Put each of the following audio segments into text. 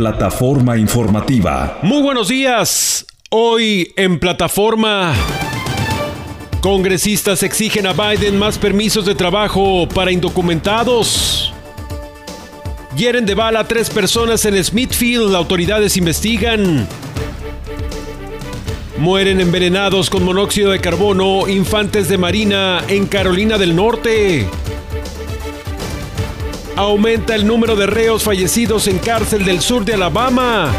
Plataforma informativa. Muy buenos días. Hoy en plataforma... Congresistas exigen a Biden más permisos de trabajo para indocumentados. Hieren de bala a tres personas en Smithfield. Autoridades investigan. Mueren envenenados con monóxido de carbono infantes de marina en Carolina del Norte. Aumenta el número de reos fallecidos en cárcel del sur de Alabama.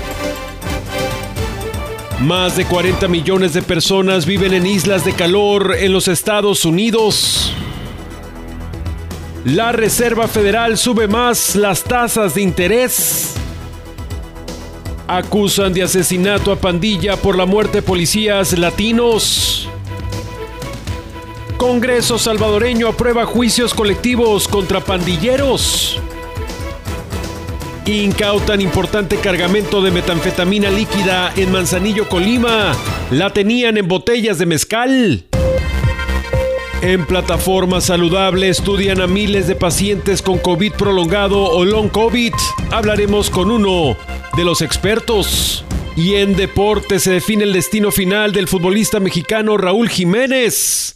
Más de 40 millones de personas viven en islas de calor en los Estados Unidos. La Reserva Federal sube más las tasas de interés. Acusan de asesinato a pandilla por la muerte de policías latinos. Congreso salvadoreño aprueba juicios colectivos contra pandilleros. Incautan importante cargamento de metanfetamina líquida en Manzanillo, Colima. La tenían en botellas de mezcal. En plataforma saludable estudian a miles de pacientes con COVID prolongado o long COVID. Hablaremos con uno de los expertos. Y en deporte se define el destino final del futbolista mexicano Raúl Jiménez.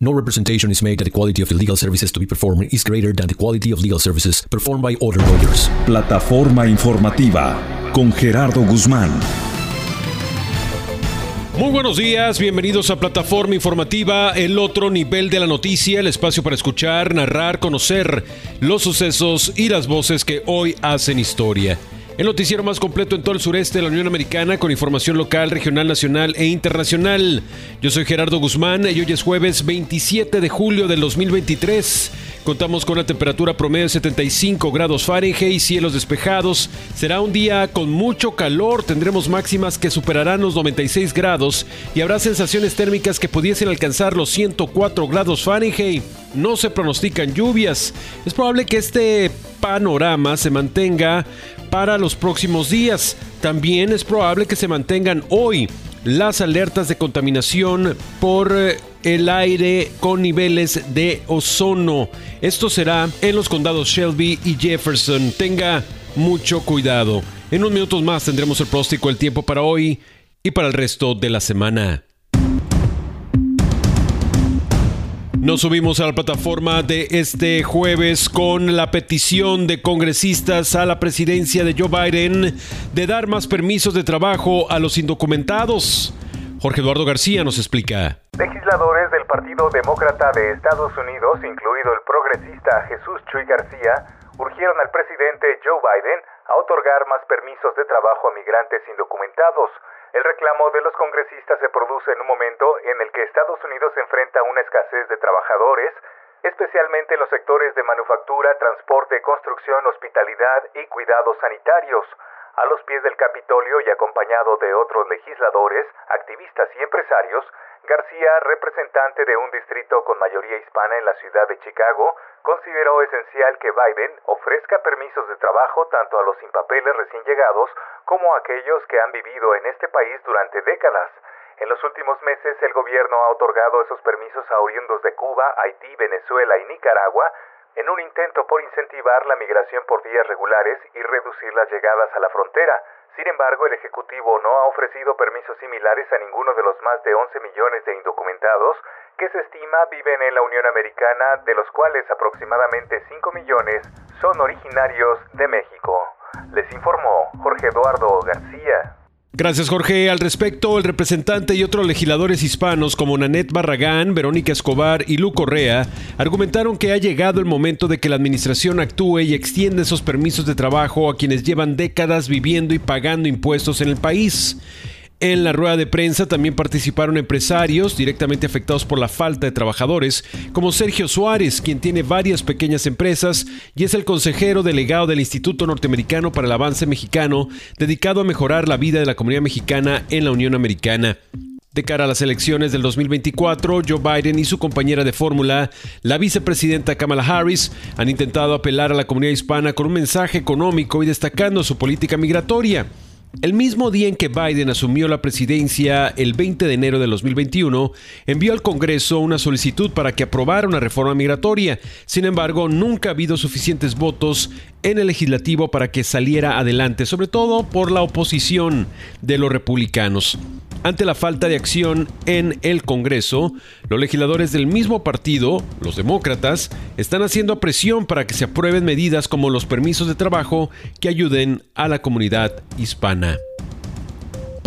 No representation is made that the quality of the legal services to be performed is greater than the quality of legal services performed by other lawyers. Plataforma informativa con Gerardo Guzmán. Muy buenos días, bienvenidos a Plataforma Informativa, el otro nivel de la noticia, el espacio para escuchar, narrar, conocer los sucesos y las voces que hoy hacen historia. El noticiero más completo en todo el sureste de la Unión Americana con información local, regional, nacional e internacional. Yo soy Gerardo Guzmán y hoy es jueves 27 de julio del 2023. Contamos con una temperatura promedio de 75 grados Fahrenheit, cielos despejados. Será un día con mucho calor, tendremos máximas que superarán los 96 grados y habrá sensaciones térmicas que pudiesen alcanzar los 104 grados Fahrenheit. No se pronostican lluvias. Es probable que este panorama se mantenga para los próximos días. También es probable que se mantengan hoy las alertas de contaminación por eh, el aire con niveles de ozono. Esto será en los condados Shelby y Jefferson. Tenga mucho cuidado. En unos minutos más tendremos el próstico del tiempo para hoy y para el resto de la semana. Nos subimos a la plataforma de este jueves con la petición de congresistas a la presidencia de Joe Biden de dar más permisos de trabajo a los indocumentados. Jorge Eduardo García nos explica. Legisladores del Partido Demócrata de Estados Unidos, incluido el progresista Jesús Chuy García, urgieron al presidente Joe Biden a otorgar más permisos de trabajo a migrantes indocumentados. El reclamo de los congresistas se produce en un momento en el que Estados Unidos enfrenta una escasez de trabajadores, especialmente en los sectores de manufactura, transporte, construcción, hospitalidad y cuidados sanitarios. A los pies del Capitolio y acompañado de otros legisladores, activistas y empresarios, García, representante de un distrito con mayoría hispana en la ciudad de Chicago, consideró esencial que Biden ofrezca permisos de trabajo tanto a los sin papeles recién llegados como a aquellos que han vivido en este país durante décadas. En los últimos meses el gobierno ha otorgado esos permisos a oriundos de Cuba, Haití, Venezuela y Nicaragua en un intento por incentivar la migración por vías regulares y reducir las llegadas a la frontera. Sin embargo, el Ejecutivo no ha ofrecido permisos similares a ninguno de los más de 11 millones de indocumentados que se estima viven en la Unión Americana, de los cuales aproximadamente 5 millones son originarios de México. Les informó Jorge Eduardo García. Gracias Jorge. Al respecto, el representante y otros legisladores hispanos como Nanette Barragán, Verónica Escobar y Lu Correa argumentaron que ha llegado el momento de que la administración actúe y extienda esos permisos de trabajo a quienes llevan décadas viviendo y pagando impuestos en el país. En la rueda de prensa también participaron empresarios directamente afectados por la falta de trabajadores, como Sergio Suárez, quien tiene varias pequeñas empresas y es el consejero delegado del Instituto Norteamericano para el Avance Mexicano, dedicado a mejorar la vida de la comunidad mexicana en la Unión Americana. De cara a las elecciones del 2024, Joe Biden y su compañera de fórmula, la vicepresidenta Kamala Harris, han intentado apelar a la comunidad hispana con un mensaje económico y destacando su política migratoria. El mismo día en que Biden asumió la presidencia, el 20 de enero de 2021, envió al Congreso una solicitud para que aprobara una reforma migratoria. Sin embargo, nunca ha habido suficientes votos en el legislativo para que saliera adelante, sobre todo por la oposición de los republicanos. Ante la falta de acción en el Congreso, los legisladores del mismo partido, los demócratas, están haciendo presión para que se aprueben medidas como los permisos de trabajo que ayuden a la comunidad hispana.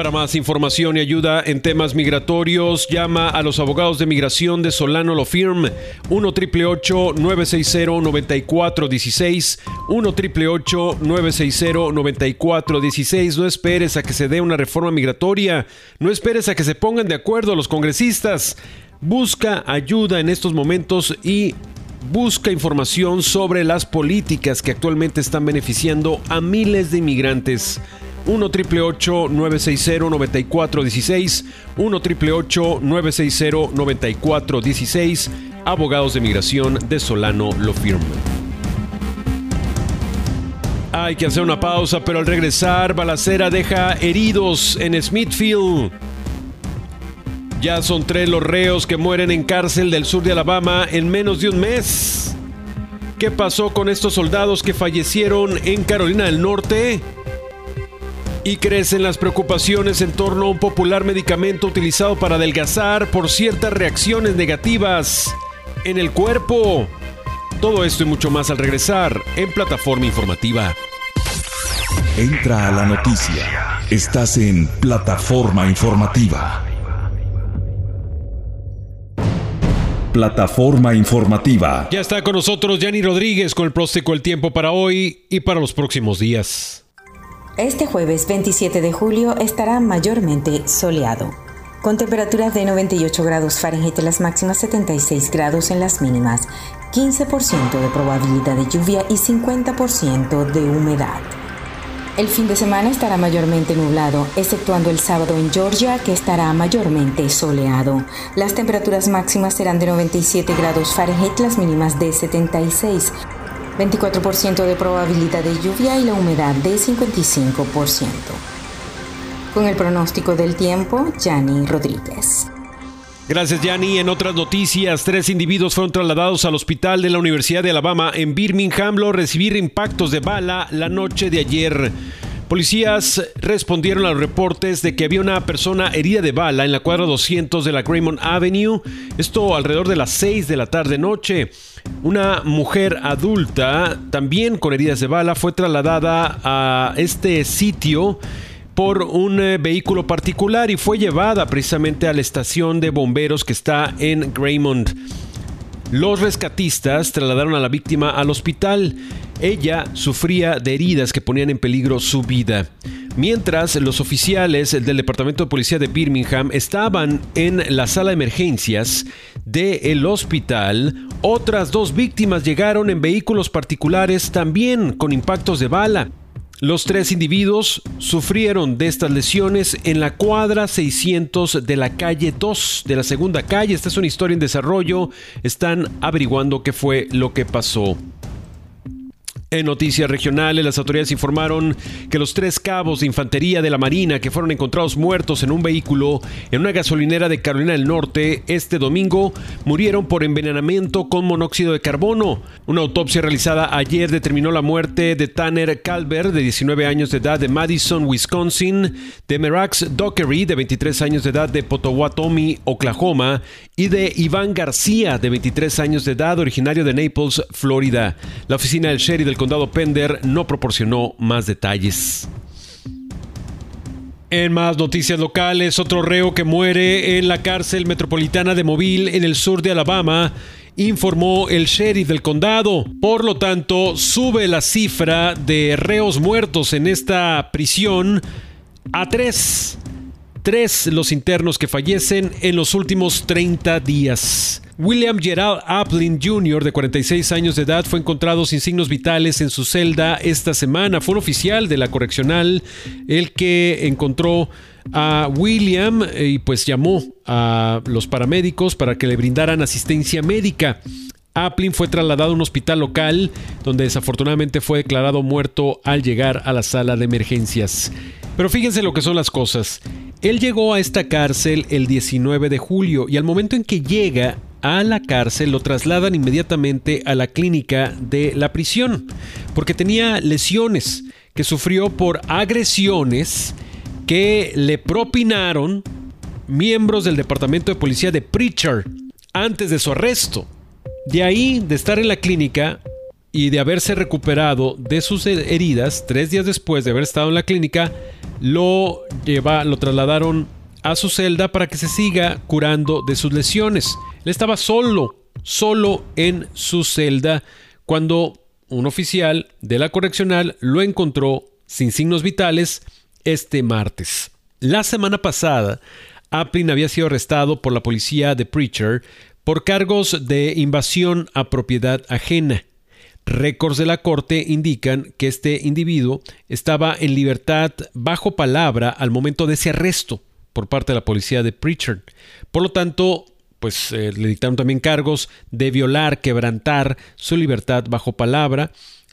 Para más información y ayuda en temas migratorios, llama a los abogados de migración de Solano Lo Firm 1 960 9416 1 960 9416 No esperes a que se dé una reforma migratoria, no esperes a que se pongan de acuerdo los congresistas. Busca ayuda en estos momentos y busca información sobre las políticas que actualmente están beneficiando a miles de inmigrantes. 1 960 9416 1 960 9416 Abogados de Migración de Solano lo firman. Hay que hacer una pausa, pero al regresar, Balacera deja heridos en Smithfield. Ya son tres los reos que mueren en cárcel del sur de Alabama en menos de un mes. ¿Qué pasó con estos soldados que fallecieron en Carolina del Norte? Y crecen las preocupaciones en torno a un popular medicamento utilizado para adelgazar por ciertas reacciones negativas en el cuerpo. Todo esto y mucho más al regresar en plataforma informativa. Entra a la noticia. Estás en plataforma informativa. Plataforma informativa. Ya está con nosotros Yanni Rodríguez con el próstico El Tiempo para hoy y para los próximos días. Este jueves 27 de julio estará mayormente soleado, con temperaturas de 98 grados Fahrenheit en las máximas, 76 grados en las mínimas, 15% de probabilidad de lluvia y 50% de humedad. El fin de semana estará mayormente nublado, exceptuando el sábado en Georgia, que estará mayormente soleado. Las temperaturas máximas serán de 97 grados Fahrenheit, las mínimas de 76 24% de probabilidad de lluvia y la humedad de 55%. Con el pronóstico del tiempo, Yanni Rodríguez. Gracias, Yanni. En otras noticias, tres individuos fueron trasladados al hospital de la Universidad de Alabama en Birmingham lo recibir impactos de bala la noche de ayer. Policías respondieron a los reportes de que había una persona herida de bala en la cuadra 200 de la Graymont Avenue, esto alrededor de las 6 de la tarde noche. Una mujer adulta, también con heridas de bala, fue trasladada a este sitio por un eh, vehículo particular y fue llevada precisamente a la estación de bomberos que está en Graymont. Los rescatistas trasladaron a la víctima al hospital. Ella sufría de heridas que ponían en peligro su vida. Mientras los oficiales del Departamento de Policía de Birmingham estaban en la sala de emergencias del hospital, otras dos víctimas llegaron en vehículos particulares también con impactos de bala. Los tres individuos sufrieron de estas lesiones en la cuadra 600 de la calle 2 de la segunda calle. Esta es una historia en desarrollo. Están averiguando qué fue lo que pasó. En noticias regionales, las autoridades informaron que los tres cabos de infantería de la Marina que fueron encontrados muertos en un vehículo en una gasolinera de Carolina del Norte este domingo murieron por envenenamiento con monóxido de carbono. Una autopsia realizada ayer determinó la muerte de Tanner Calver, de 19 años de edad, de Madison, Wisconsin, de Merax Dockery, de 23 años de edad, de Potawatomi, Oklahoma, y de Iván García, de 23 años de edad, originario de Naples, Florida. La oficina del sheriff del condado Pender no proporcionó más detalles. En más noticias locales, otro reo que muere en la cárcel metropolitana de Mobile en el sur de Alabama, informó el sheriff del condado. Por lo tanto, sube la cifra de reos muertos en esta prisión a tres. Tres los internos que fallecen en los últimos 30 días. William Gerald Aplin Jr., de 46 años de edad, fue encontrado sin signos vitales en su celda esta semana. Fue un oficial de la correccional el que encontró a William eh, y pues llamó a los paramédicos para que le brindaran asistencia médica. Aplin fue trasladado a un hospital local donde desafortunadamente fue declarado muerto al llegar a la sala de emergencias. Pero fíjense lo que son las cosas. Él llegó a esta cárcel el 19 de julio y al momento en que llega a la cárcel lo trasladan inmediatamente a la clínica de la prisión porque tenía lesiones que sufrió por agresiones que le propinaron miembros del departamento de policía de Preacher antes de su arresto. De ahí, de estar en la clínica, y de haberse recuperado de sus heridas, tres días después de haber estado en la clínica, lo, lleva, lo trasladaron a su celda para que se siga curando de sus lesiones. Él estaba solo, solo en su celda cuando un oficial de la correccional lo encontró sin signos vitales este martes. La semana pasada, Aplin había sido arrestado por la policía de Preacher por cargos de invasión a propiedad ajena. Récords de la corte indican que este individuo estaba en libertad bajo palabra al momento de ese arresto por parte de la policía de Preacher. Por lo tanto, pues eh, le dictaron también cargos de violar, quebrantar su libertad bajo palabra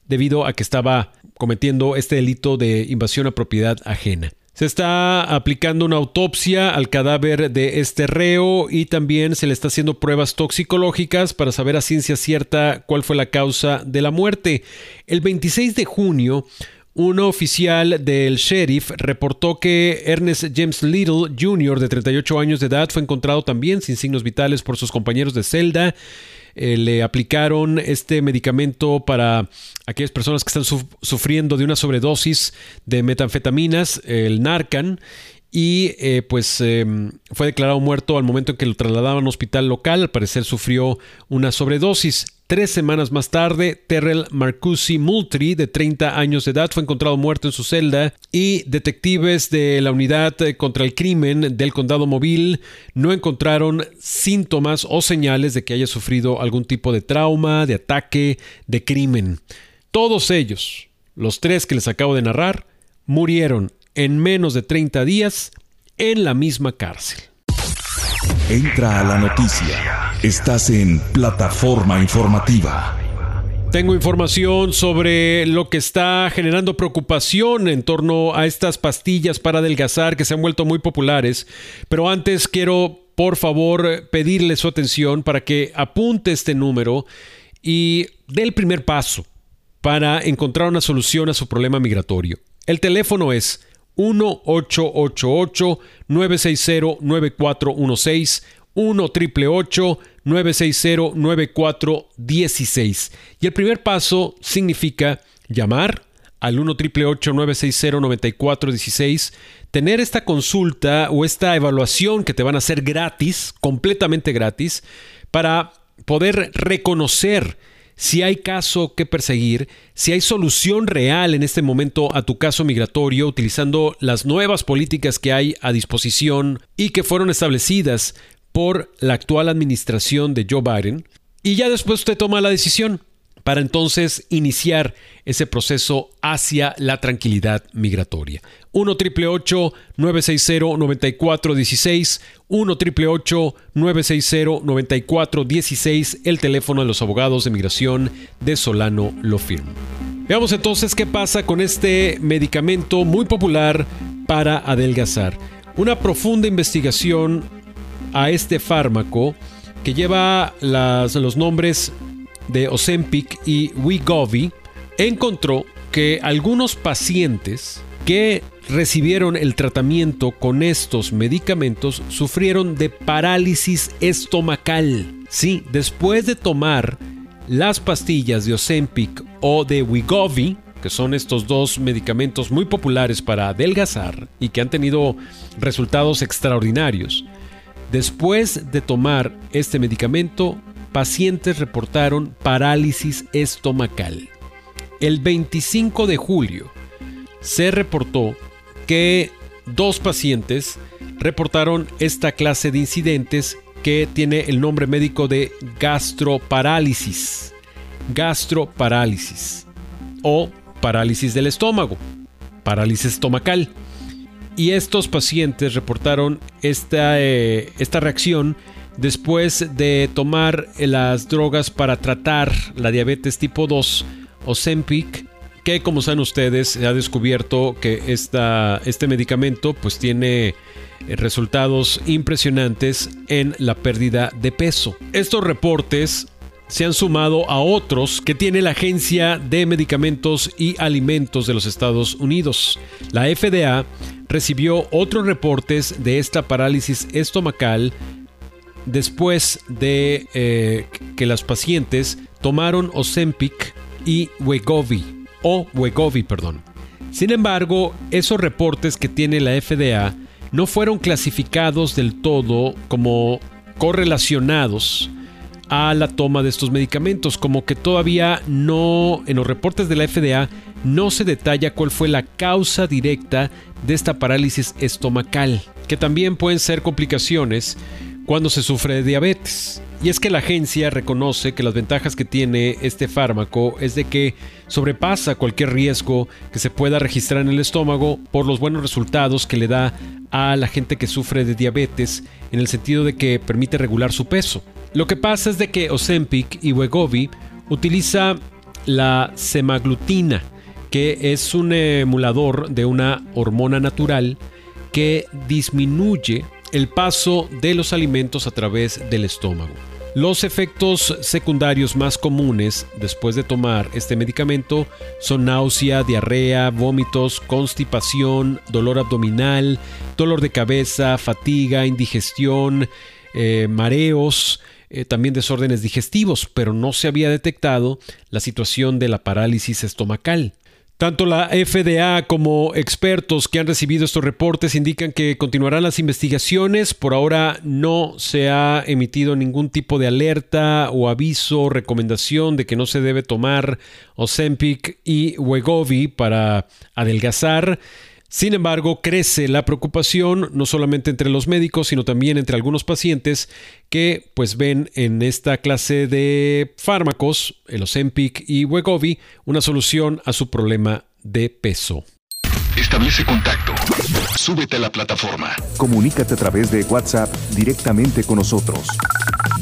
debido a que estaba cometiendo este delito de invasión a propiedad ajena. Se está aplicando una autopsia al cadáver de este reo y también se le está haciendo pruebas toxicológicas para saber a ciencia cierta cuál fue la causa de la muerte. El 26 de junio, un oficial del sheriff reportó que Ernest James Little Jr., de 38 años de edad, fue encontrado también sin signos vitales por sus compañeros de celda. Eh, le aplicaron este medicamento para aquellas personas que están sufriendo de una sobredosis de metanfetaminas, el Narcan, y eh, pues em, fue declarado muerto al momento en que lo trasladaban a un hospital local. Al parecer sufrió una sobredosis. Tres semanas más tarde, Terrell Marcusi Moultrie, de 30 años de edad, fue encontrado muerto en su celda y detectives de la unidad contra el crimen del condado móvil no encontraron síntomas o señales de que haya sufrido algún tipo de trauma, de ataque, de crimen. Todos ellos, los tres que les acabo de narrar, murieron en menos de 30 días en la misma cárcel. Entra a la noticia. Estás en plataforma informativa. Tengo información sobre lo que está generando preocupación en torno a estas pastillas para adelgazar que se han vuelto muy populares. Pero antes quiero, por favor, pedirle su atención para que apunte este número y dé el primer paso para encontrar una solución a su problema migratorio. El teléfono es 1-888-960-9416, 1 960 9416 Y el primer paso significa llamar al 1 960 9416 tener esta consulta o esta evaluación que te van a hacer gratis, completamente gratis, para poder reconocer si hay caso que perseguir, si hay solución real en este momento a tu caso migratorio utilizando las nuevas políticas que hay a disposición y que fueron establecidas por la actual administración de Joe Biden. Y ya después usted toma la decisión para entonces iniciar ese proceso hacia la tranquilidad migratoria. 1 960 9416 1 960 9416 el teléfono de los abogados de migración de Solano Lo Firm. Veamos entonces qué pasa con este medicamento muy popular para adelgazar. Una profunda investigación a este fármaco que lleva los nombres de Ozempic y Wegovy encontró que algunos pacientes que recibieron el tratamiento con estos medicamentos sufrieron de parálisis estomacal. Sí, después de tomar las pastillas de Ozempic o de Wegovy, que son estos dos medicamentos muy populares para adelgazar y que han tenido resultados extraordinarios, después de tomar este medicamento pacientes reportaron parálisis estomacal. El 25 de julio se reportó que dos pacientes reportaron esta clase de incidentes que tiene el nombre médico de gastroparálisis. Gastroparálisis o parálisis del estómago, parálisis estomacal. Y estos pacientes reportaron esta, eh, esta reacción después de tomar las drogas para tratar la diabetes tipo 2, Ozempic, que como saben ustedes se ha descubierto que esta, este medicamento pues tiene resultados impresionantes en la pérdida de peso. Estos reportes se han sumado a otros que tiene la Agencia de Medicamentos y Alimentos de los Estados Unidos. La FDA recibió otros reportes de esta parálisis estomacal después de eh, que las pacientes tomaron Ozempic y Wegovy, o Wegovy, perdón. Sin embargo, esos reportes que tiene la FDA no fueron clasificados del todo como correlacionados a la toma de estos medicamentos, como que todavía no, en los reportes de la FDA, no se detalla cuál fue la causa directa de esta parálisis estomacal, que también pueden ser complicaciones cuando se sufre de diabetes. Y es que la agencia reconoce que las ventajas que tiene este fármaco es de que sobrepasa cualquier riesgo que se pueda registrar en el estómago por los buenos resultados que le da a la gente que sufre de diabetes en el sentido de que permite regular su peso. Lo que pasa es de que Ozempic y Wegovy utiliza la semaglutina, que es un emulador de una hormona natural que disminuye el paso de los alimentos a través del estómago. Los efectos secundarios más comunes después de tomar este medicamento son náusea, diarrea, vómitos, constipación, dolor abdominal, dolor de cabeza, fatiga, indigestión, eh, mareos, eh, también desórdenes digestivos, pero no se había detectado la situación de la parálisis estomacal. Tanto la FDA como expertos que han recibido estos reportes indican que continuarán las investigaciones. Por ahora no se ha emitido ningún tipo de alerta o aviso o recomendación de que no se debe tomar Ozempic y Wegovy para adelgazar. Sin embargo, crece la preocupación no solamente entre los médicos, sino también entre algunos pacientes que pues ven en esta clase de fármacos, el Ozempic y Wegovy, una solución a su problema de peso. Establece contacto. Súbete a la plataforma. Comunícate a través de WhatsApp directamente con nosotros.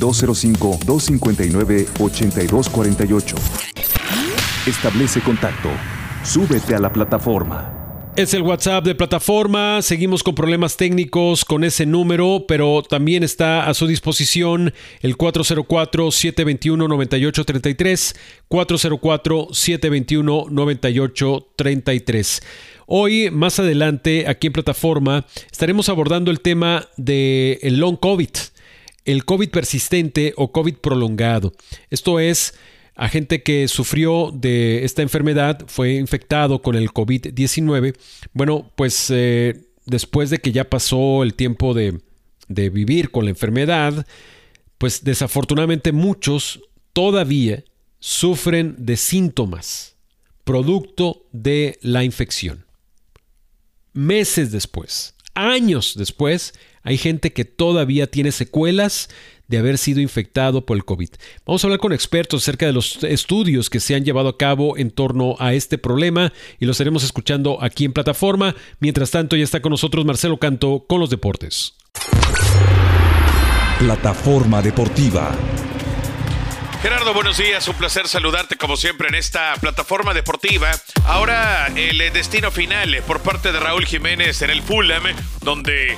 205-259-8248. Establece contacto. Súbete a la plataforma. Es el WhatsApp de plataforma. Seguimos con problemas técnicos con ese número, pero también está a su disposición el 404-721-9833. 404-721-9833. Hoy, más adelante, aquí en plataforma, estaremos abordando el tema del el long COVID, el COVID persistente o COVID prolongado. Esto es a gente que sufrió de esta enfermedad, fue infectado con el COVID-19. Bueno, pues eh, después de que ya pasó el tiempo de, de vivir con la enfermedad, pues desafortunadamente muchos todavía sufren de síntomas producto de la infección. Meses después, años después, hay gente que todavía tiene secuelas de haber sido infectado por el COVID. Vamos a hablar con expertos acerca de los estudios que se han llevado a cabo en torno a este problema y lo estaremos escuchando aquí en plataforma. Mientras tanto, ya está con nosotros Marcelo Canto con los deportes. Plataforma deportiva. Gerardo, buenos días, un placer saludarte como siempre en esta plataforma deportiva. Ahora el destino final por parte de Raúl Jiménez en el Fulham, donde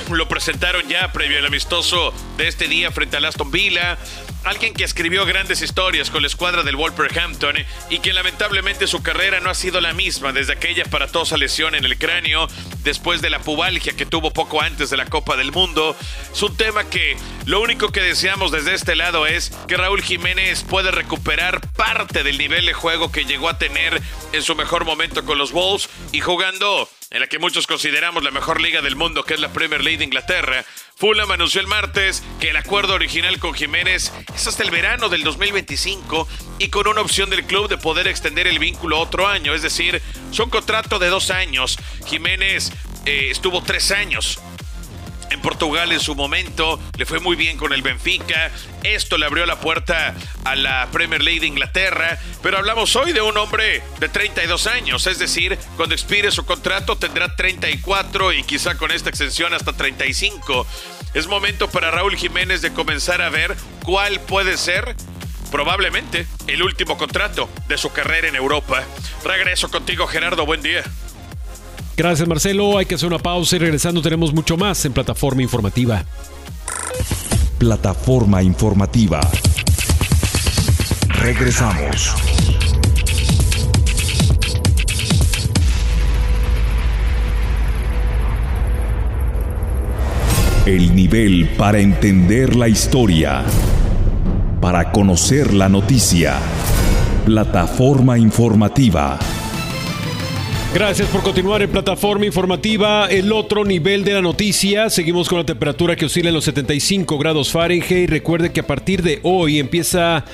lo presentaron ya previo al amistoso de este día frente al Aston Villa. Alguien que escribió grandes historias con la escuadra del Wolverhampton y que lamentablemente su carrera no ha sido la misma desde aquella aparatosa lesión en el cráneo después de la pubalgia que tuvo poco antes de la Copa del Mundo. Es un tema que lo único que deseamos desde este lado es que Raúl Jiménez pueda recuperar parte del nivel de juego que llegó a tener en su mejor momento con los Wolves y jugando en la que muchos consideramos la mejor liga del mundo, que es la Premier League de Inglaterra. Fulham anunció el martes que el acuerdo original con Jiménez es hasta el verano del 2025 y con una opción del club de poder extender el vínculo otro año, es decir, son contrato de dos años. Jiménez eh, estuvo tres años en Portugal en su momento, le fue muy bien con el Benfica, esto le abrió la puerta a la Premier League de Inglaterra, pero hablamos hoy de un hombre de 32 años, es decir, cuando expire su contrato tendrá 34 y quizá con esta extensión hasta 35. Es momento para Raúl Jiménez de comenzar a ver cuál puede ser probablemente el último contrato de su carrera en Europa. Regreso contigo Gerardo, buen día. Gracias Marcelo, hay que hacer una pausa y regresando tenemos mucho más en plataforma informativa. Plataforma informativa. Regresamos. El nivel para entender la historia. Para conocer la noticia. Plataforma informativa. Gracias por continuar en plataforma informativa. El otro nivel de la noticia. Seguimos con la temperatura que oscila en los 75 grados Fahrenheit. Recuerde que a partir de hoy empieza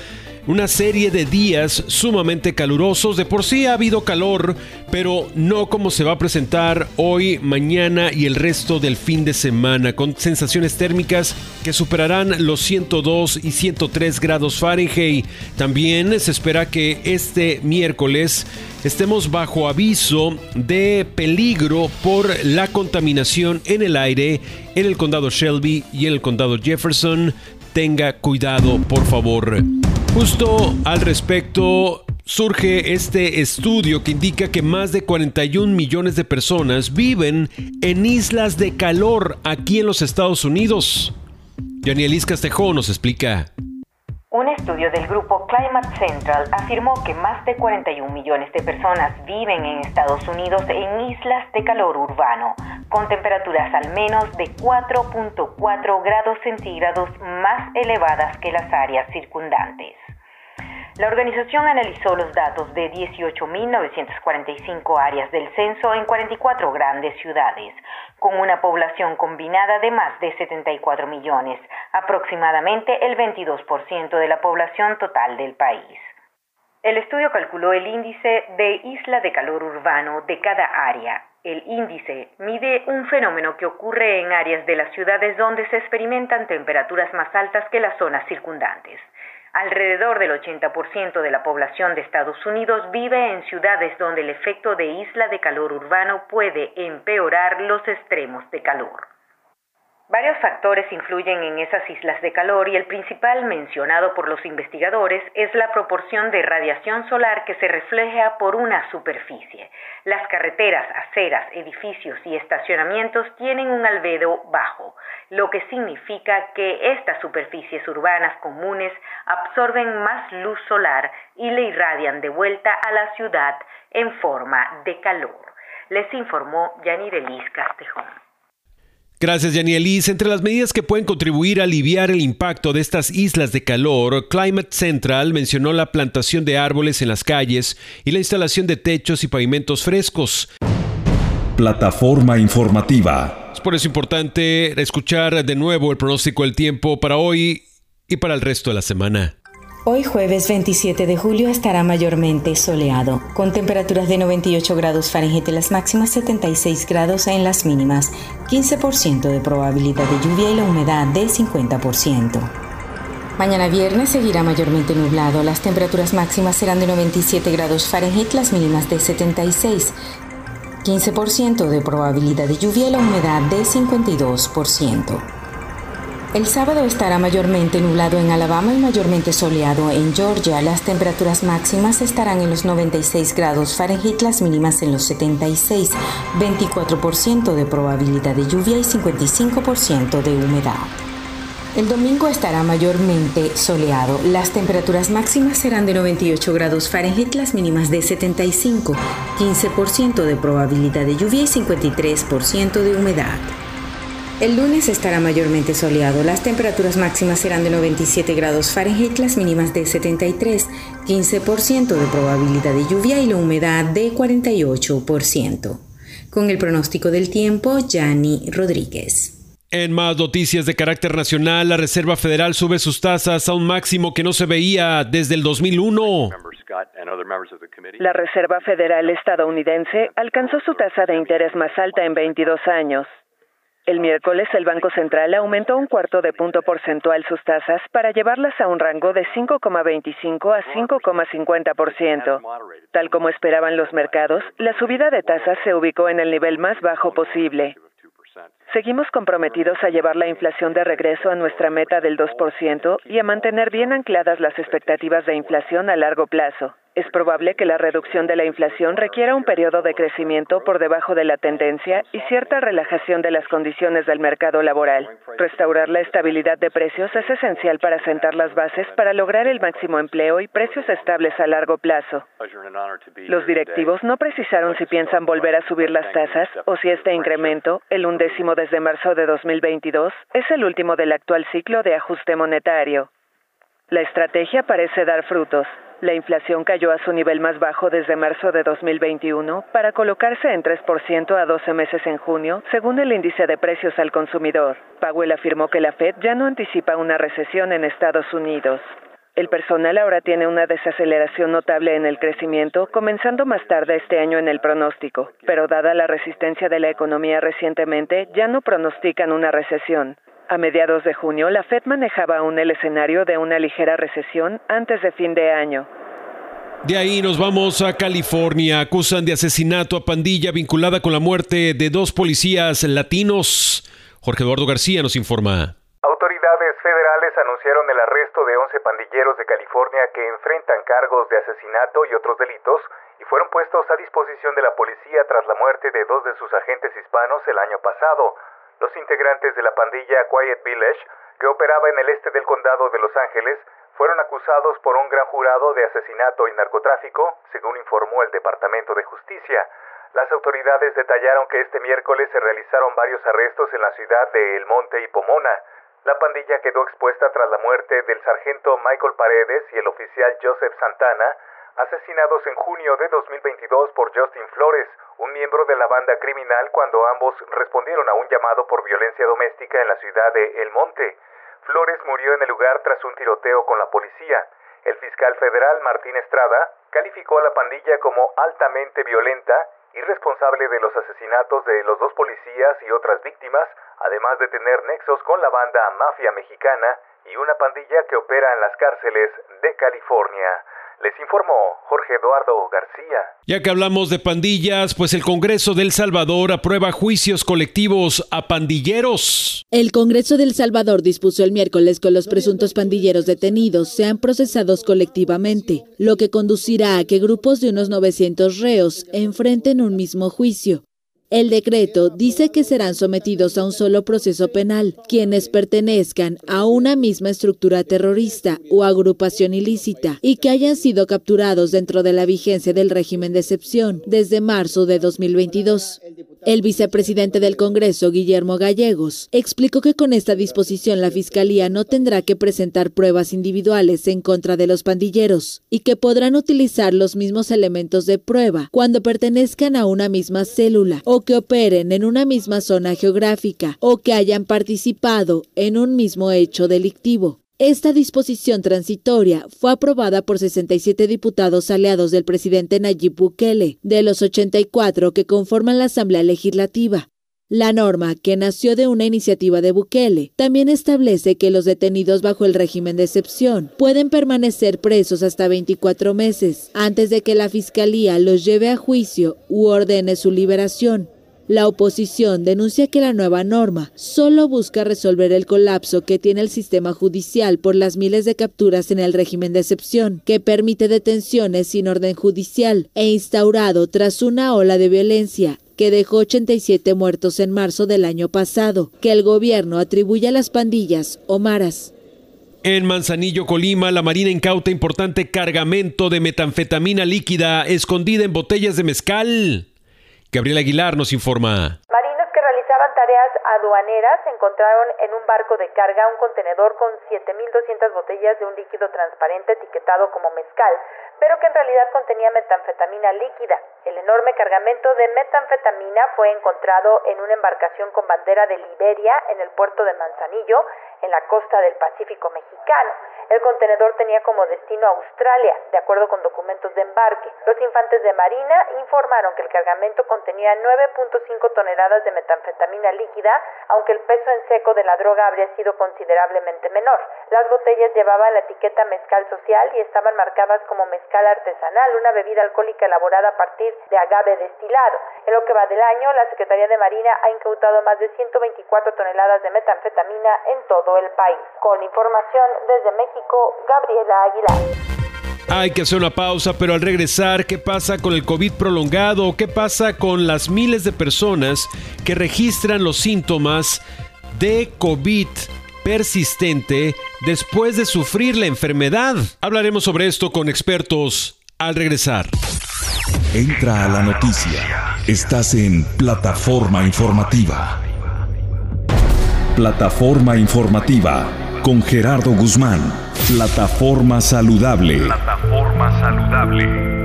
una serie de días sumamente calurosos. De por sí ha habido calor, pero no como se va a presentar hoy, mañana y el resto del fin de semana, con sensaciones térmicas que superarán los 102 y 103 grados Fahrenheit. También se espera que este miércoles estemos bajo aviso de peligro por la contaminación en el aire en el condado Shelby y en el condado Jefferson. Tenga cuidado, por favor. Justo al respecto, surge este estudio que indica que más de 41 millones de personas viven en islas de calor aquí en los Estados Unidos. Yanielis Castejón nos explica. Un estudio del grupo Climate Central afirmó que más de 41 millones de personas viven en Estados Unidos en islas de calor urbano, con temperaturas al menos de 4.4 grados centígrados más elevadas que las áreas circundantes. La organización analizó los datos de 18.945 áreas del censo en 44 grandes ciudades, con una población combinada de más de 74 millones, aproximadamente el 22% de la población total del país. El estudio calculó el índice de isla de calor urbano de cada área. El índice mide un fenómeno que ocurre en áreas de las ciudades donde se experimentan temperaturas más altas que las zonas circundantes. Alrededor del 80% de la población de Estados Unidos vive en ciudades donde el efecto de isla de calor urbano puede empeorar los extremos de calor. Varios factores influyen en esas islas de calor y el principal mencionado por los investigadores es la proporción de radiación solar que se refleja por una superficie. Las carreteras, aceras, edificios y estacionamientos tienen un albedo bajo, lo que significa que estas superficies urbanas comunes absorben más luz solar y le irradian de vuelta a la ciudad en forma de calor. Les informó Yanirelis Castejón. Gracias, Yanielis. Entre las medidas que pueden contribuir a aliviar el impacto de estas islas de calor, Climate Central mencionó la plantación de árboles en las calles y la instalación de techos y pavimentos frescos. Plataforma informativa. Es por eso importante escuchar de nuevo el pronóstico del tiempo para hoy y para el resto de la semana. Hoy jueves 27 de julio estará mayormente soleado, con temperaturas de 98 grados Fahrenheit en las máximas, 76 grados en las mínimas, 15% de probabilidad de lluvia y la humedad del 50%. Mañana viernes seguirá mayormente nublado, las temperaturas máximas serán de 97 grados Fahrenheit, las mínimas de 76, 15% de probabilidad de lluvia y la humedad del 52%. El sábado estará mayormente nublado en Alabama y mayormente soleado en Georgia. Las temperaturas máximas estarán en los 96 grados Fahrenheit, las mínimas en los 76, 24% de probabilidad de lluvia y 55% de humedad. El domingo estará mayormente soleado. Las temperaturas máximas serán de 98 grados Fahrenheit, las mínimas de 75, 15% de probabilidad de lluvia y 53% de humedad. El lunes estará mayormente soleado. Las temperaturas máximas serán de 97 grados Fahrenheit, las mínimas de 73, 15% de probabilidad de lluvia y la humedad de 48%. Con el pronóstico del tiempo, Yanni Rodríguez. En más noticias de carácter nacional, la Reserva Federal sube sus tasas a un máximo que no se veía desde el 2001. La Reserva Federal estadounidense alcanzó su tasa de interés más alta en 22 años. El miércoles el Banco Central aumentó un cuarto de punto porcentual sus tasas para llevarlas a un rango de 5,25 a 5,50%. Tal como esperaban los mercados, la subida de tasas se ubicó en el nivel más bajo posible. Seguimos comprometidos a llevar la inflación de regreso a nuestra meta del 2% y a mantener bien ancladas las expectativas de inflación a largo plazo. Es probable que la reducción de la inflación requiera un periodo de crecimiento por debajo de la tendencia y cierta relajación de las condiciones del mercado laboral. Restaurar la estabilidad de precios es esencial para sentar las bases para lograr el máximo empleo y precios estables a largo plazo. Los directivos no precisaron si piensan volver a subir las tasas o si este incremento, el undécimo desde marzo de 2022, es el último del actual ciclo de ajuste monetario. La estrategia parece dar frutos. La inflación cayó a su nivel más bajo desde marzo de 2021 para colocarse en 3% a 12 meses en junio, según el índice de precios al consumidor. Powell afirmó que la Fed ya no anticipa una recesión en Estados Unidos. El personal ahora tiene una desaceleración notable en el crecimiento, comenzando más tarde este año en el pronóstico, pero dada la resistencia de la economía recientemente, ya no pronostican una recesión. A mediados de junio, la Fed manejaba aún el escenario de una ligera recesión antes de fin de año. De ahí nos vamos a California. Acusan de asesinato a pandilla vinculada con la muerte de dos policías latinos. Jorge Eduardo García nos informa. Anunciaron el arresto de 11 pandilleros de California que enfrentan cargos de asesinato y otros delitos y fueron puestos a disposición de la policía tras la muerte de dos de sus agentes hispanos el año pasado. Los integrantes de la pandilla Quiet Village, que operaba en el este del condado de Los Ángeles, fueron acusados por un gran jurado de asesinato y narcotráfico, según informó el Departamento de Justicia. Las autoridades detallaron que este miércoles se realizaron varios arrestos en la ciudad de El Monte y Pomona. La pandilla quedó expuesta tras la muerte del sargento Michael Paredes y el oficial Joseph Santana, asesinados en junio de 2022 por Justin Flores, un miembro de la banda criminal, cuando ambos respondieron a un llamado por violencia doméstica en la ciudad de El Monte. Flores murió en el lugar tras un tiroteo con la policía. El fiscal federal Martín Estrada calificó a la pandilla como altamente violenta y responsable de los asesinatos de los dos policías y otras víctimas, además de tener nexos con la banda Mafia Mexicana y una pandilla que opera en las cárceles de California. Les informó Jorge Eduardo García. Ya que hablamos de pandillas, pues el Congreso del Salvador aprueba juicios colectivos a pandilleros. El Congreso del Salvador dispuso el miércoles que los presuntos pandilleros detenidos sean procesados colectivamente, lo que conducirá a que grupos de unos 900 reos enfrenten un mismo juicio. El decreto dice que serán sometidos a un solo proceso penal quienes pertenezcan a una misma estructura terrorista o agrupación ilícita y que hayan sido capturados dentro de la vigencia del régimen de excepción desde marzo de 2022. El vicepresidente del Congreso, Guillermo Gallegos, explicó que con esta disposición la Fiscalía no tendrá que presentar pruebas individuales en contra de los pandilleros y que podrán utilizar los mismos elementos de prueba cuando pertenezcan a una misma célula o que operen en una misma zona geográfica o que hayan participado en un mismo hecho delictivo. Esta disposición transitoria fue aprobada por 67 diputados aliados del presidente Nayib Bukele, de los 84 que conforman la Asamblea Legislativa. La norma, que nació de una iniciativa de Bukele, también establece que los detenidos bajo el régimen de excepción pueden permanecer presos hasta 24 meses antes de que la Fiscalía los lleve a juicio u ordene su liberación. La oposición denuncia que la nueva norma solo busca resolver el colapso que tiene el sistema judicial por las miles de capturas en el régimen de excepción, que permite detenciones sin orden judicial e instaurado tras una ola de violencia que dejó 87 muertos en marzo del año pasado, que el gobierno atribuye a las pandillas o maras. En Manzanillo, Colima, la Marina incauta importante cargamento de metanfetamina líquida escondida en botellas de mezcal. Gabriel Aguilar nos informa. Marinos que realizaban tareas aduaneras encontraron en un barco de carga un contenedor con 7.200 botellas de un líquido transparente etiquetado como mezcal, pero que en realidad contenía metanfetamina líquida. El enorme cargamento de metanfetamina fue encontrado en una embarcación con bandera de Liberia en el puerto de Manzanillo, en la costa del Pacífico mexicano. El contenedor tenía como destino Australia, de acuerdo con documentos de embarque. Los infantes de Marina informaron que el cargamento contenía 9.5 toneladas de metanfetamina líquida, aunque el peso en seco de la droga habría sido considerablemente menor. Las botellas llevaban la etiqueta mezcal social y estaban marcadas como mezcal artesanal, una bebida alcohólica elaborada a partir de agave destilado. En lo que va del año, la Secretaría de Marina ha incautado más de 124 toneladas de metanfetamina en todo el país. Con información desde México, Gabriela Aguilar. Hay que hacer una pausa, pero al regresar, ¿qué pasa con el COVID prolongado? ¿Qué pasa con las miles de personas que registran los síntomas de COVID persistente después de sufrir la enfermedad? Hablaremos sobre esto con expertos al regresar. Entra a la noticia. Estás en plataforma informativa. Plataforma informativa con Gerardo Guzmán. Plataforma saludable. Plataforma saludable.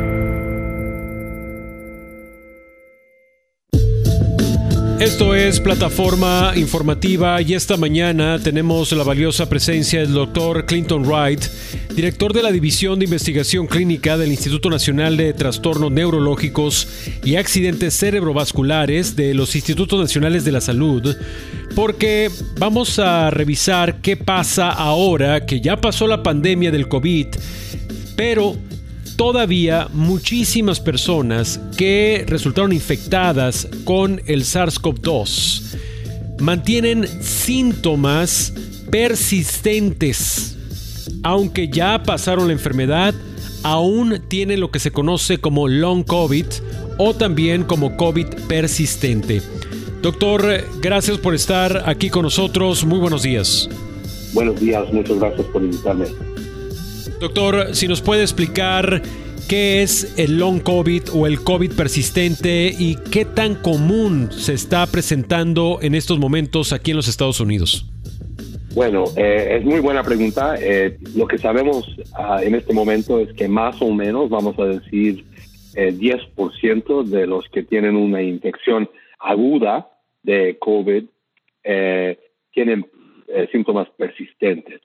Esto es plataforma informativa y esta mañana tenemos la valiosa presencia del doctor Clinton Wright, director de la División de Investigación Clínica del Instituto Nacional de Trastornos Neurológicos y Accidentes Cerebrovasculares de los Institutos Nacionales de la Salud, porque vamos a revisar qué pasa ahora que ya pasó la pandemia del COVID, pero todavía muchísimas personas que resultaron infectadas con el SARS-CoV-2 mantienen síntomas persistentes. Aunque ya pasaron la enfermedad, aún tienen lo que se conoce como long COVID o también como COVID persistente. Doctor, gracias por estar aquí con nosotros. Muy buenos días. Buenos días, muchas gracias por invitarme. Doctor, si nos puede explicar qué es el long COVID o el COVID persistente y qué tan común se está presentando en estos momentos aquí en los Estados Unidos. Bueno, eh, es muy buena pregunta. Eh, lo que sabemos ah, en este momento es que más o menos, vamos a decir, eh, 10% de los que tienen una infección aguda de COVID eh, tienen síntomas persistentes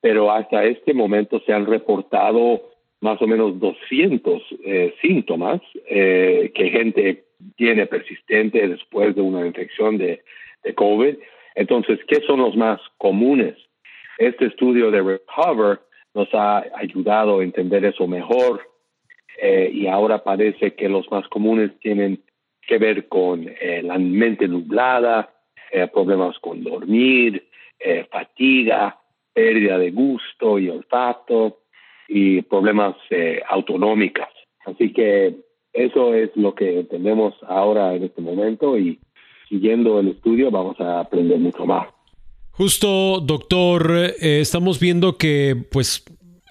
pero hasta este momento se han reportado más o menos 200 eh, síntomas eh, que gente tiene persistente después de una infección de, COVID. Entonces, ¿qué son los más comunes? Este estudio de Recover nos ha ayudado a entender eso mejor eh, y ahora parece que los más comunes tienen que ver con la mente nublada, problemas con dormir, fatiga, pérdida de gusto y olfato y problemas eh, autonómicas. Así que eso es lo que entendemos ahora en este momento y siguiendo el estudio vamos a aprender mucho más. Justo, doctor, eh, estamos viendo que pues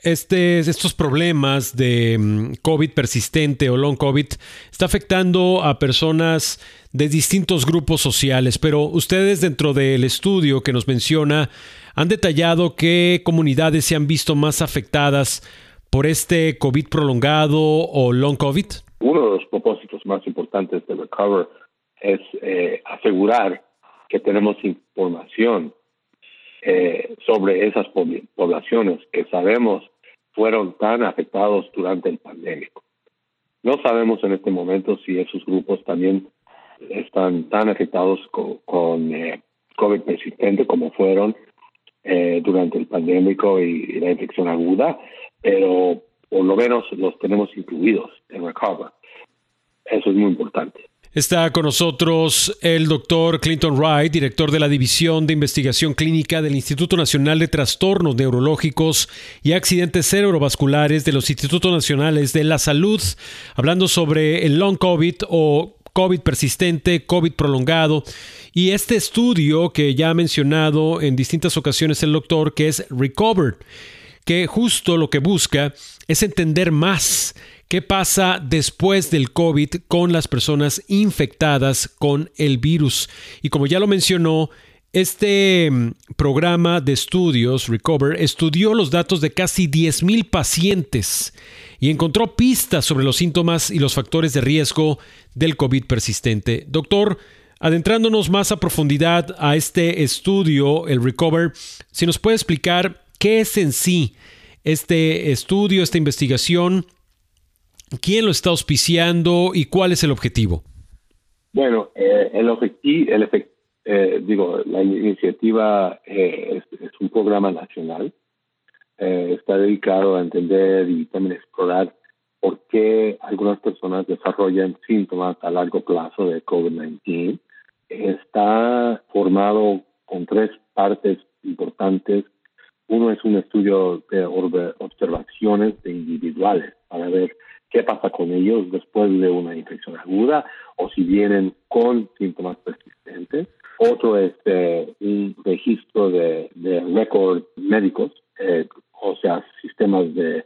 este, estos problemas de mm, COVID persistente o long COVID está afectando a personas de distintos grupos sociales, pero ustedes dentro del estudio que nos menciona han detallado qué comunidades se han visto más afectadas por este COVID prolongado o long COVID. Uno de los propósitos más importantes de Recover es eh, asegurar que tenemos información eh, sobre esas poblaciones que sabemos fueron tan afectados durante el pandémico. No sabemos en este momento si esos grupos también están tan afectados con, eh, COVID persistente como fueron eh, durante el pandémico y, la infección aguda, pero por lo menos los tenemos incluidos en Recover. Eso es muy importante. Está con nosotros el doctor Clinton Wright, director de la División de Investigación Clínica del Instituto Nacional de Trastornos Neurológicos y Accidentes Cerebrovasculares de los Institutos Nacionales de la Salud, hablando sobre el long COVID o COVID persistente, COVID prolongado. Y este estudio que ya ha mencionado en distintas ocasiones el doctor, que es Recovered, que justo lo que busca es entender más ¿Qué pasa después del COVID con las personas infectadas con el virus? Y como ya lo mencionó, este mm, programa de estudios, Recover, estudió los datos de casi 10.000 pacientes y encontró pistas sobre los síntomas y los factores de riesgo del COVID persistente. Doctor, adentrándonos más a profundidad a este estudio, el Recover, si nos puede explicar qué es en sí este estudio, esta investigación quién lo está auspiciando y cuál es el objetivo. Bueno, eh, el objetivo, el eh, digo, la iniciativa eh, es, un programa nacional. está dedicado a entender y también explorar por qué algunas personas desarrollan síntomas a largo plazo de COVID-19. Está formado con tres partes importantes. Uno es un estudio de observaciones de individuales para ver qué pasa con ellos después de una infección aguda o si vienen con síntomas persistentes. Otro es eh, un registro de, de récords médicos, eh, o sea, sistemas de,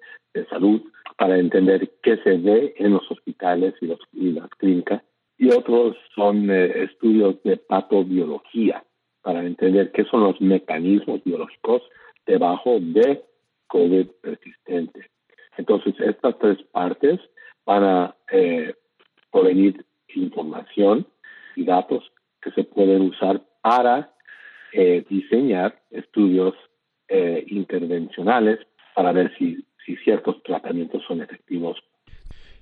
salud, para entender qué se ve en los hospitales y las clínicas. Y otros son eh, estudios de patobiología, para entender qué son los mecanismos biológicos debajo de COVID persistente. Entonces, estas tres partes van a eh, provenir información y datos que se pueden usar para eh, diseñar estudios eh, intervencionales para ver si, si ciertos tratamientos son efectivos.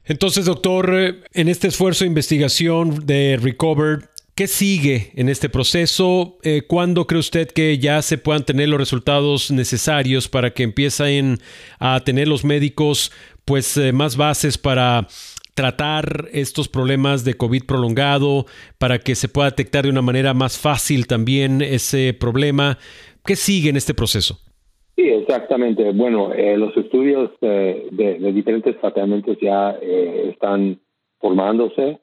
Entonces, doctor, en este esfuerzo de investigación de Recover, ¿Qué sigue en este proceso? Eh, ¿Cuándo cree usted que ya se puedan tener los resultados necesarios para que empiecen a tener los médicos pues eh, más bases para tratar estos problemas de COVID prolongado, para que se pueda detectar de una manera más fácil también ese problema? ¿Qué sigue en este proceso? Sí, exactamente. Bueno, eh, los estudios de, de, diferentes tratamientos ya están formándose.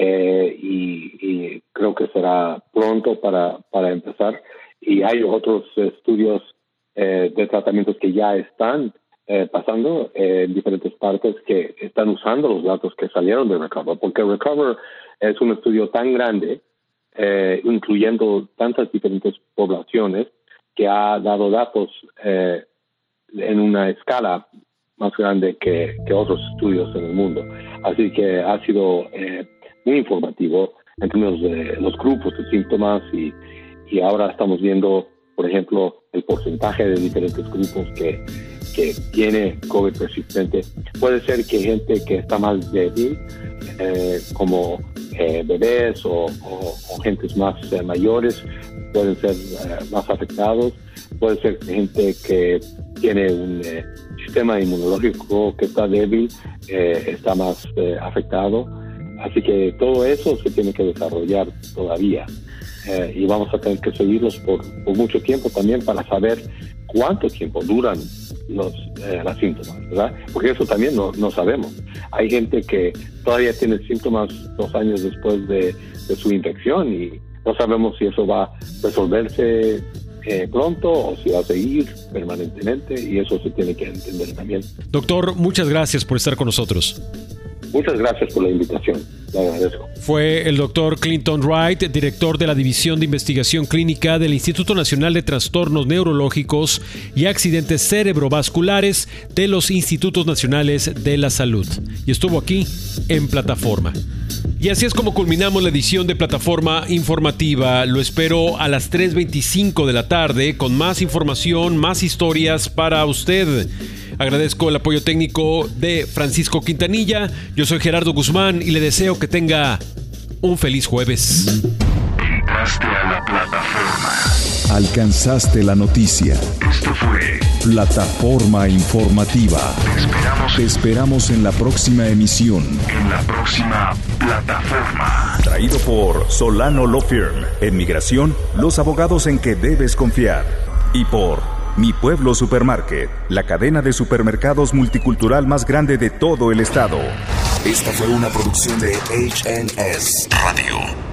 Eh, y, creo que será pronto para, para empezar. Y hay otros estudios eh, de tratamientos que ya están eh, pasando en diferentes partes que están usando los datos que salieron de Recover, porque Recover es un estudio tan grande, incluyendo tantas diferentes poblaciones, que ha dado datos en una escala más grande que, que, otros estudios en el mundo. Así que ha sido eh, muy informativo en términos de los grupos de síntomas y, y ahora estamos viendo, por ejemplo, el porcentaje de diferentes grupos que, que tiene COVID persistente. Puede ser que gente que está más débil, eh, como eh, bebés o, o, gentes más eh, mayores, pueden ser más afectados. Puede ser gente que tiene un sistema inmunológico que está débil, está más afectado. Así que todo eso se tiene que desarrollar todavía eh, y vamos a tener que seguirlos por, mucho tiempo también para saber cuánto tiempo duran los, eh, síntomas, ¿verdad? Porque eso también no, no, sabemos. Hay gente que todavía tiene síntomas dos años después de, su infección y no sabemos si eso va a resolverse eh, pronto o si va a seguir permanentemente y eso se tiene que entender también. Doctor, muchas gracias por estar con nosotros. Muchas gracias por la invitación. Le agradezco. Fue el doctor Clinton Wright, director de la División de Investigación Clínica del Instituto Nacional de Trastornos Neurológicos y Accidentes Cerebrovasculares de los Institutos Nacionales de la Salud. Y estuvo aquí en plataforma. Y así es como culminamos la edición de plataforma informativa. Lo espero a las 3.25 de la tarde con más información, más historias para usted. Agradezco el apoyo técnico de Francisco Quintanilla. Yo soy Gerardo Guzmán y le deseo que tenga un feliz jueves. Entraste a la plataforma. Alcanzaste la noticia. Esto fue Plataforma informativa. Te esperamos. Te esperamos en la próxima emisión. En la próxima plataforma. Traído por Solano Law Firm. En migración, los abogados en que debes confiar. Y por Mi Pueblo Supermarket, la cadena de supermercados multicultural más grande de todo el estado. Esta fue una producción de HNS Radio.